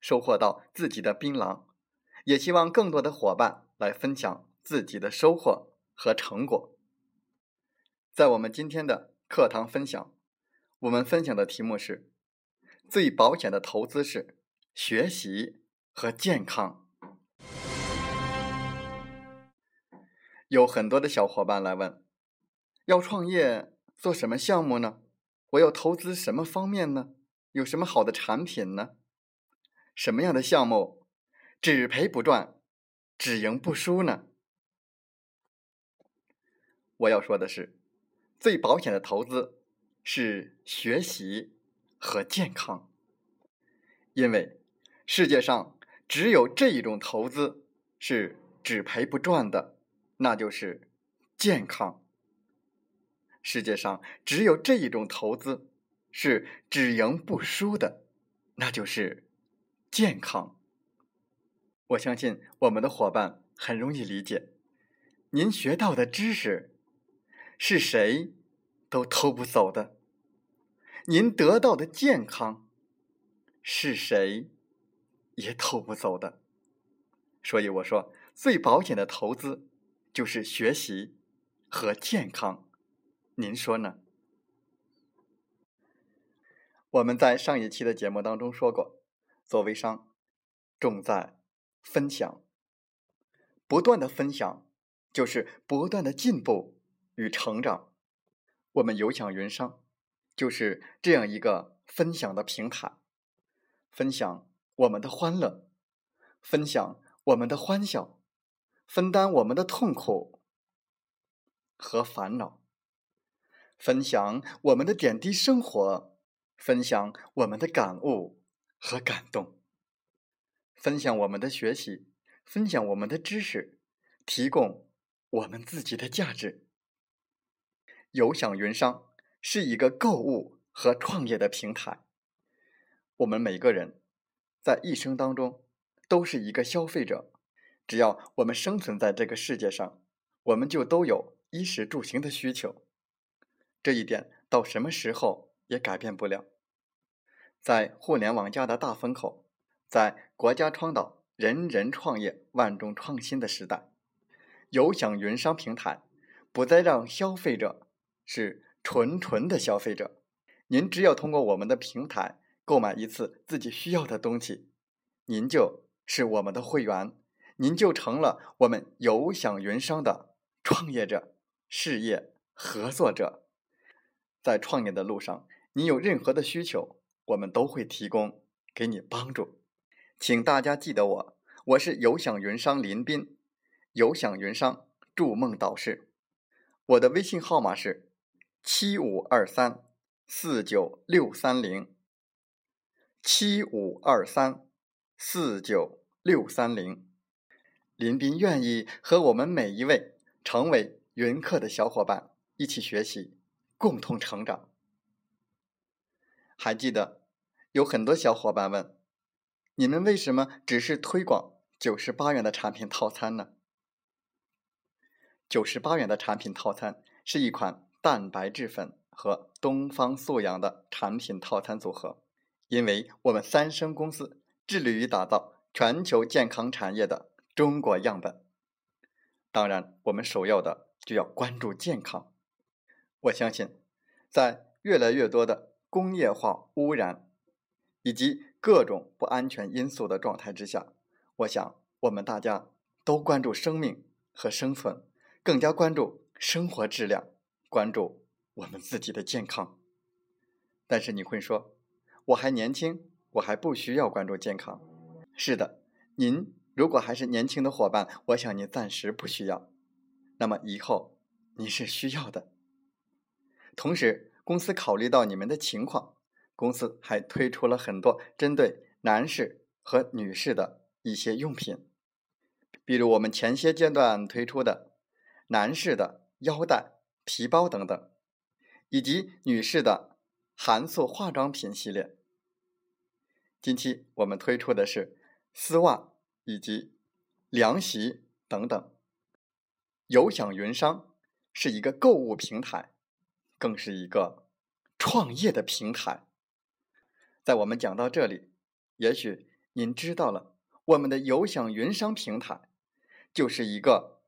收获到自己的槟榔，也希望更多的伙伴来分享自己的收获和成果。在我们今天的课堂分享，我们分享的题目是：最保险的投资是学习和健康。有很多的小伙伴来问，要创业做什么项目呢？我要投资什么方面呢？有什么好的产品呢？什么样的项目只赔不赚，只赢不输呢？我要说的是，最保险的投资是学习和健康，因为世界上只有这一种投资是只赔不赚的。那就是健康。世界上只有这一种投资是只赢不输的，那就是健康。我相信我们的伙伴很容易理解，您学到的知识是谁都偷不走的，您得到的健康是谁也偷不走的。所以我说，最保险的投资。就是学习和健康，您说呢？我们在上一期的节目当中说过，做微商重在分享，不断的分享就是不断的进步与成长。我们有享云商就是这样一个分享的平台，分享我们的欢乐，分享我们的欢笑。分担我们的痛苦和烦恼，分享我们的点滴生活，分享我们的感悟和感动，分享我们的学习，分享我们的知识，提供我们自己的价值。有享云商是一个购物和创业的平台。我们每个人在一生当中都是一个消费者。只要我们生存在这个世界上，我们就都有衣食住行的需求，这一点到什么时候也改变不了。在互联网加的大风口，在国家倡导人人创业、万众创新的时代，有享云商平台不再让消费者是纯纯的消费者。您只要通过我们的平台购买一次自己需要的东西，您就是我们的会员。您就成了我们有享云商的创业者、事业合作者，在创业的路上，您有任何的需求，我们都会提供给你帮助。请大家记得我，我是有享云商林斌，有享云商筑梦导师，我的微信号码是七五二三四九六三零，七五二三四九六三零。林斌愿意和我们每一位成为云客的小伙伴一起学习，共同成长。还记得有很多小伙伴问：你们为什么只是推广九十八元的产品套餐呢？九十八元的产品套餐是一款蛋白质粉和东方素养的产品套餐组合，因为我们三生公司致力于打造全球健康产业的。中国样本，当然，我们首要的就要关注健康。我相信，在越来越多的工业化污染以及各种不安全因素的状态之下，我想我们大家都关注生命和生存，更加关注生活质量，关注我们自己的健康。但是你会说，我还年轻，我还不需要关注健康。是的，您如果还是年轻的伙伴，我想您暂时不需要。那么以后你是需要的。同时，公司考虑到你们的情况，公司还推出了很多针对男士和女士的一些用品，比如我们前些阶段推出的男士的腰带、皮包等等，以及女士的韩素化妆品系列。近期我们推出的是丝袜以及凉席等等。有享云商是一个购物平台。更是一个创业的平台。在我们讲到这里，也许您知道了，我们的有享云商平台就是一个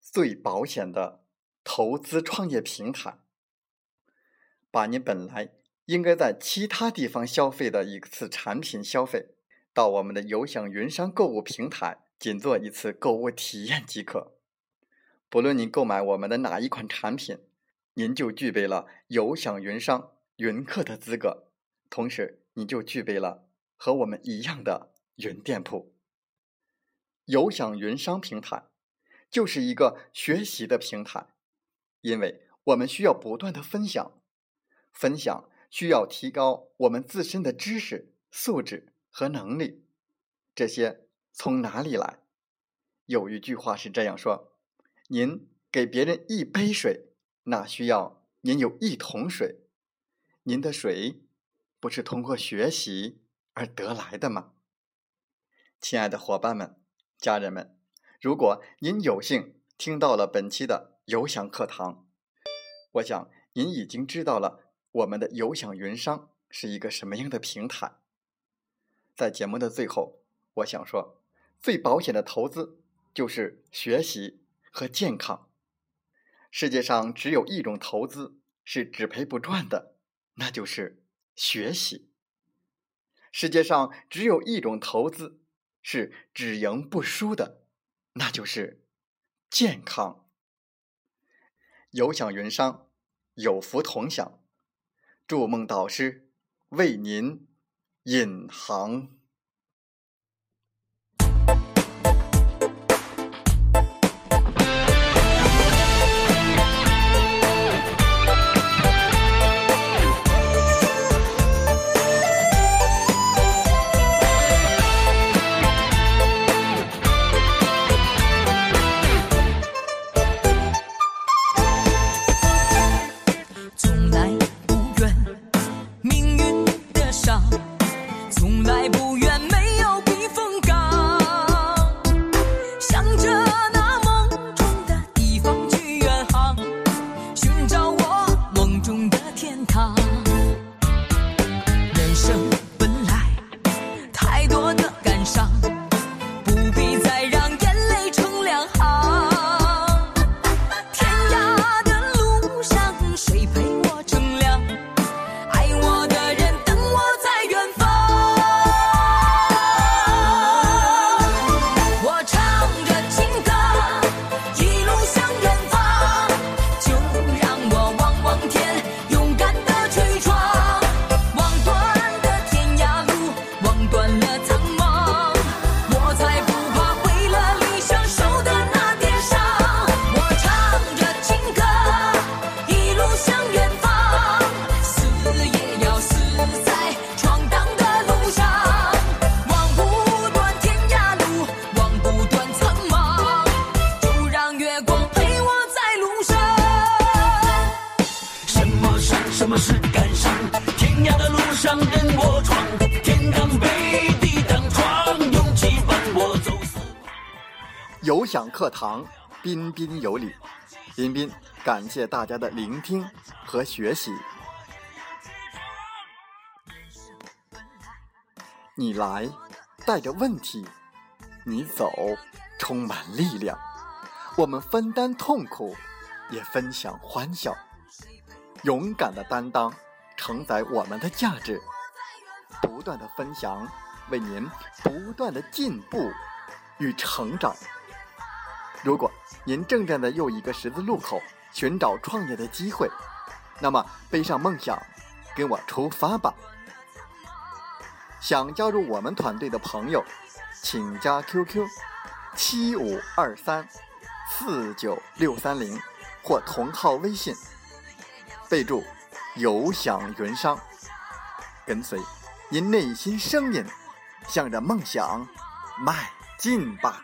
最保险的投资创业平台，把你本来应该在其他地方消费的一次产品消费，到我们的有享云商购物平台，仅做一次购物体验即可。不论您购买我们的哪一款产品。您就具备了有享云商云客的资格，同时你就具备了和我们一样的云店铺。有享云商平台就是一个学习的平台，因为我们需要不断的分享，分享需要提高我们自身的知识素质和能力。这些从哪里来？有一句话是这样说：您给别人一杯水。那需要您有一桶水，您的水不是通过学习而得来的吗？亲爱的伙伴们、家人们，如果您有幸听到了本期的有享课堂，我想您已经知道了我们的有享云商是一个什么样的平台。在节目的最后，我想说，最保险的投资就是学习和健康。世界上只有一种投资是只赔不赚的，那就是学习。世界上只有一种投资是只赢不输的，那就是健康。有享云商，有福同享，筑梦导师为您引航。勇敢的路上任我闯天当被地当床勇气伴我走四方有享课堂，彬彬有礼。彬彬，感谢大家的聆听和学习。你来带着问题，你走充满力量。我们分担痛苦，也分享欢笑。勇敢的担当，承载我们的价值。不断的分享，为您不断的进步与成长。如果您正站在又一个十字路口，寻找创业的机会，那么背上梦想，跟我出发吧！想加入我们团队的朋友，请加 QQ 七五二三四九六三零或同号微信，备注“有享云商”，跟随您内心声音，向着梦想迈进吧！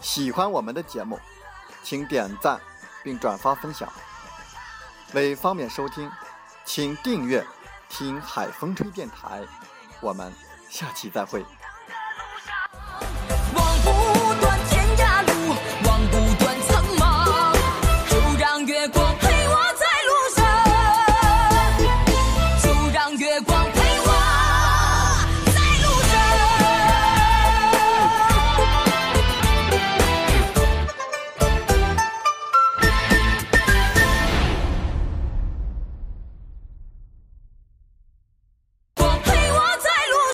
喜欢我们的节目，请点赞并转发分享。为方便收听，请订阅“听海风吹电台”。我们下期再会。